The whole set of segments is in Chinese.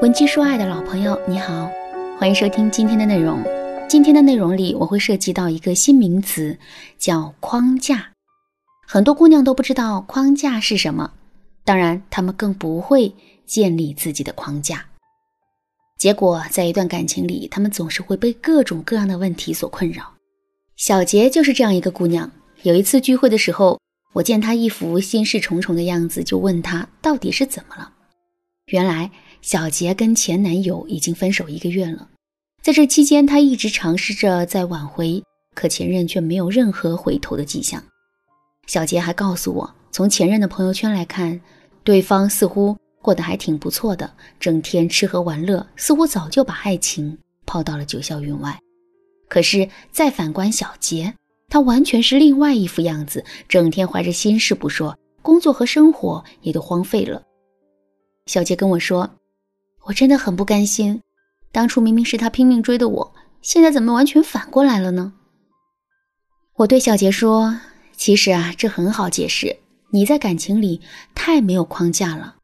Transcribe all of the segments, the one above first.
文姬说爱的老朋友，你好，欢迎收听今天的内容。今天的内容里，我会涉及到一个新名词，叫框架。很多姑娘都不知道框架是什么，当然，她们更不会建立自己的框架。结果，在一段感情里，她们总是会被各种各样的问题所困扰。小杰就是这样一个姑娘。有一次聚会的时候，我见她一副心事重重的样子，就问她到底是怎么了。原来。小杰跟前男友已经分手一个月了，在这期间，她一直尝试着在挽回，可前任却没有任何回头的迹象。小杰还告诉我，从前任的朋友圈来看，对方似乎过得还挺不错的，整天吃喝玩乐，似乎早就把爱情抛到了九霄云外。可是再反观小杰，他完全是另外一副样子，整天怀着心事不说，工作和生活也都荒废了。小杰跟我说。我真的很不甘心，当初明明是他拼命追的我，现在怎么完全反过来了呢？我对小杰说：“其实啊，这很好解释，你在感情里太没有框架了。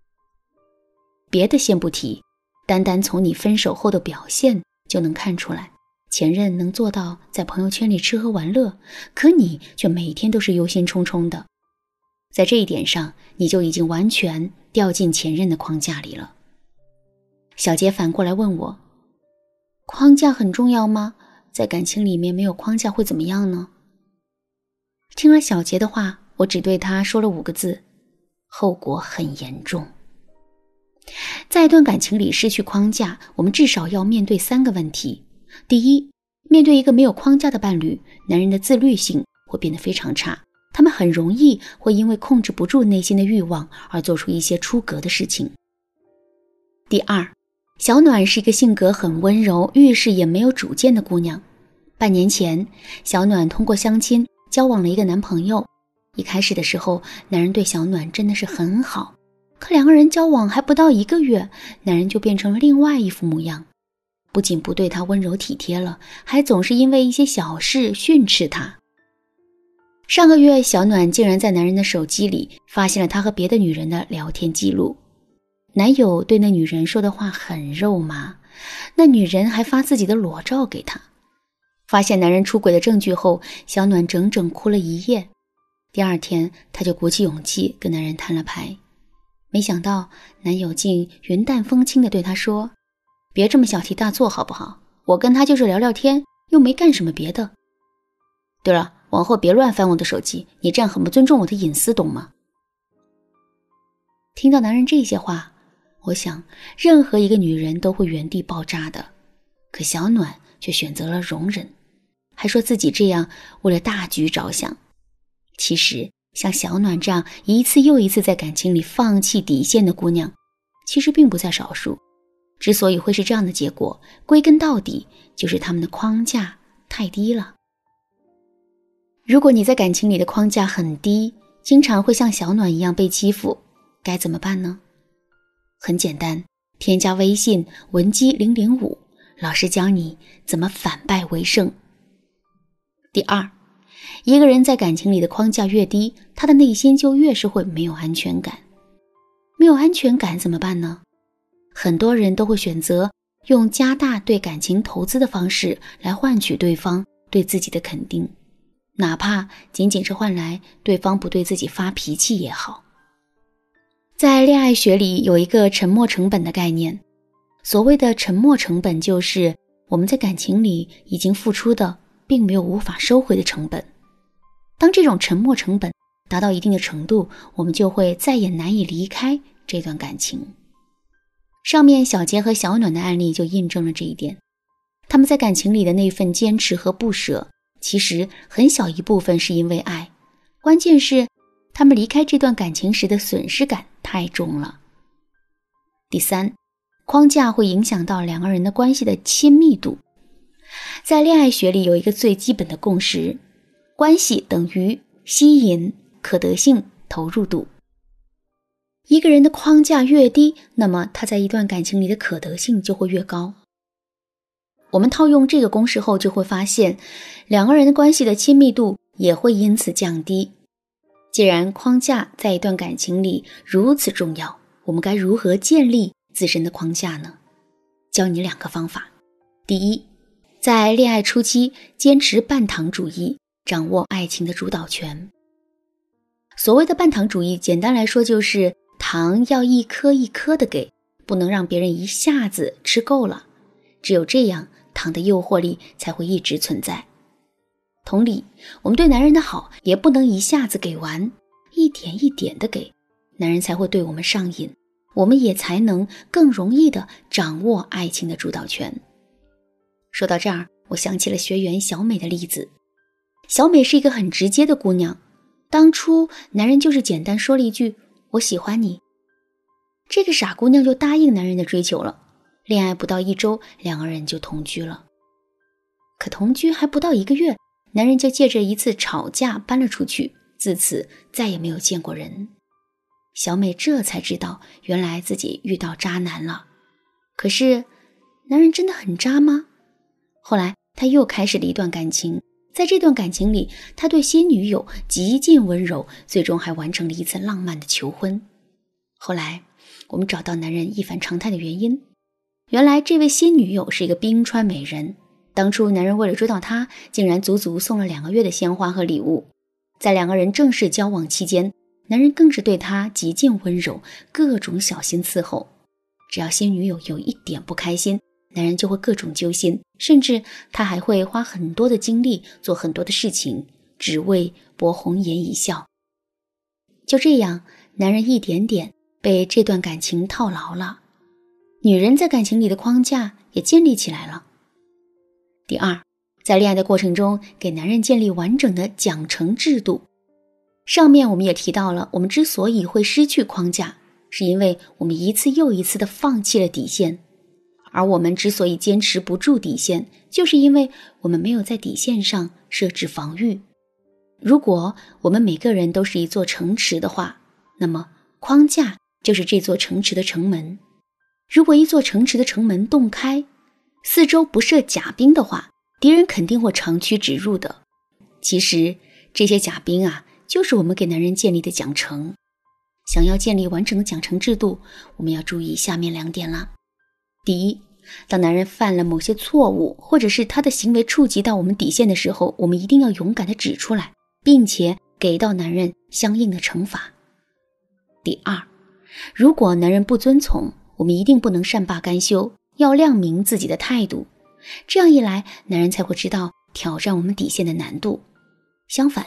别的先不提，单单从你分手后的表现就能看出来，前任能做到在朋友圈里吃喝玩乐，可你却每天都是忧心忡忡的，在这一点上，你就已经完全掉进前任的框架里了。”小杰反过来问我：“框架很重要吗？在感情里面没有框架会怎么样呢？”听了小杰的话，我只对他说了五个字：“后果很严重。”在一段感情里失去框架，我们至少要面对三个问题：第一，面对一个没有框架的伴侣，男人的自律性会变得非常差，他们很容易会因为控制不住内心的欲望而做出一些出格的事情；第二，小暖是一个性格很温柔、遇事也没有主见的姑娘。半年前，小暖通过相亲交往了一个男朋友。一开始的时候，男人对小暖真的是很好。可两个人交往还不到一个月，男人就变成了另外一副模样，不仅不对她温柔体贴了，还总是因为一些小事训斥她。上个月，小暖竟然在男人的手机里发现了他和别的女人的聊天记录。男友对那女人说的话很肉麻，那女人还发自己的裸照给他。发现男人出轨的证据后，小暖整整哭了一夜。第二天，她就鼓起勇气跟男人摊了牌。没想到，男友竟云淡风轻地对她说：“别这么小题大做，好不好？我跟他就是聊聊天，又没干什么别的。对了，往后别乱翻我的手机，你这样很不尊重我的隐私，懂吗？”听到男人这些话。我想，任何一个女人都会原地爆炸的，可小暖却选择了容忍，还说自己这样为了大局着想。其实，像小暖这样一次又一次在感情里放弃底线的姑娘，其实并不在少数。之所以会是这样的结果，归根到底就是他们的框架太低了。如果你在感情里的框架很低，经常会像小暖一样被欺负，该怎么办呢？很简单，添加微信文姬零零五，老师教你怎么反败为胜。第二，一个人在感情里的框架越低，他的内心就越是会没有安全感。没有安全感怎么办呢？很多人都会选择用加大对感情投资的方式来换取对方对自己的肯定，哪怕仅仅是换来对方不对自己发脾气也好。在恋爱学里有一个沉默成本的概念，所谓的沉默成本就是我们在感情里已经付出的，并没有无法收回的成本。当这种沉默成本达到一定的程度，我们就会再也难以离开这段感情。上面小杰和小暖的案例就印证了这一点。他们在感情里的那份坚持和不舍，其实很小一部分是因为爱，关键是他们离开这段感情时的损失感。太重了。第三，框架会影响到两个人的关系的亲密度。在恋爱学里有一个最基本的共识：关系等于吸引、可得性、投入度。一个人的框架越低，那么他在一段感情里的可得性就会越高。我们套用这个公式后，就会发现两个人的关系的亲密度也会因此降低。既然框架在一段感情里如此重要，我们该如何建立自身的框架呢？教你两个方法。第一，在恋爱初期坚持半糖主义，掌握爱情的主导权。所谓的半糖主义，简单来说就是糖要一颗一颗的给，不能让别人一下子吃够了。只有这样，糖的诱惑力才会一直存在。同理，我们对男人的好也不能一下子给完，一点一点的给，男人才会对我们上瘾，我们也才能更容易的掌握爱情的主导权。说到这儿，我想起了学员小美的例子。小美是一个很直接的姑娘，当初男人就是简单说了一句“我喜欢你”，这个傻姑娘就答应男人的追求了。恋爱不到一周，两个人就同居了。可同居还不到一个月，男人就借着一次吵架搬了出去，自此再也没有见过人。小美这才知道，原来自己遇到渣男了。可是，男人真的很渣吗？后来，他又开始了一段感情。在这段感情里，他对新女友极尽温柔，最终还完成了一次浪漫的求婚。后来，我们找到男人一反常态的原因。原来，这位新女友是一个冰川美人。当初，男人为了追到她，竟然足足送了两个月的鲜花和礼物。在两个人正式交往期间，男人更是对她极尽温柔，各种小心伺候。只要新女友有一点不开心，男人就会各种揪心，甚至他还会花很多的精力做很多的事情，只为博红颜一笑。就这样，男人一点点被这段感情套牢了，女人在感情里的框架也建立起来了。第二，在恋爱的过程中，给男人建立完整的奖惩制度。上面我们也提到了，我们之所以会失去框架，是因为我们一次又一次的放弃了底线。而我们之所以坚持不住底线，就是因为我们没有在底线上设置防御。如果我们每个人都是一座城池的话，那么框架就是这座城池的城门。如果一座城池的城门洞开，四周不设甲兵的话，敌人肯定会长驱直入的。其实这些甲兵啊，就是我们给男人建立的奖惩。想要建立完整的奖惩制度，我们要注意下面两点啦。第一，当男人犯了某些错误，或者是他的行为触及到我们底线的时候，我们一定要勇敢的指出来，并且给到男人相应的惩罚。第二，如果男人不遵从，我们一定不能善罢甘休，要亮明自己的态度。这样一来，男人才会知道挑战我们底线的难度。相反，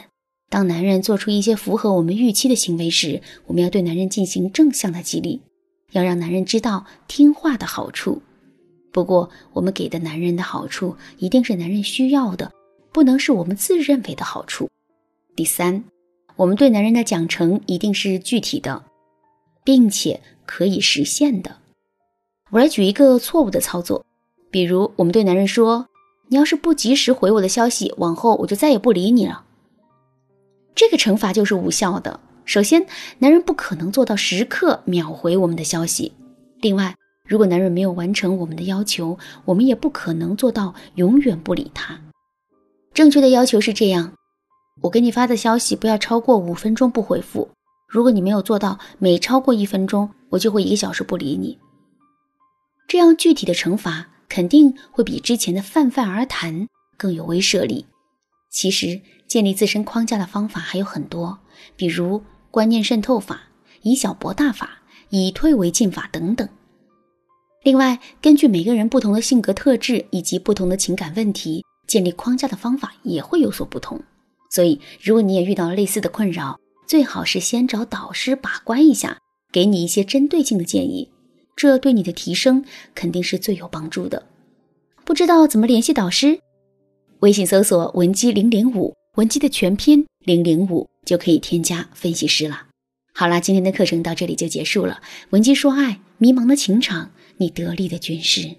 当男人做出一些符合我们预期的行为时，我们要对男人进行正向的激励。要让男人知道听话的好处，不过我们给的男人的好处一定是男人需要的，不能是我们自认为的好处。第三，我们对男人的奖惩一定是具体的，并且可以实现的。我来举一个错误的操作，比如我们对男人说：“你要是不及时回我的消息，往后我就再也不理你了。”这个惩罚就是无效的。首先，男人不可能做到时刻秒回我们的消息。另外，如果男人没有完成我们的要求，我们也不可能做到永远不理他。正确的要求是这样：我给你发的消息不要超过五分钟不回复。如果你没有做到每超过一分钟，我就会一个小时不理你。这样具体的惩罚肯定会比之前的泛泛而谈更有威慑力。其实，建立自身框架的方法还有很多，比如。观念渗透法、以小博大法、以退为进法等等。另外，根据每个人不同的性格特质以及不同的情感问题，建立框架的方法也会有所不同。所以，如果你也遇到类似的困扰，最好是先找导师把关一下，给你一些针对性的建议，这对你的提升肯定是最有帮助的。不知道怎么联系导师？微信搜索文姬零零五，文姬的全拼零零五。就可以添加分析师了。好啦，今天的课程到这里就结束了。文姬说爱，迷茫的情场，你得力的军师。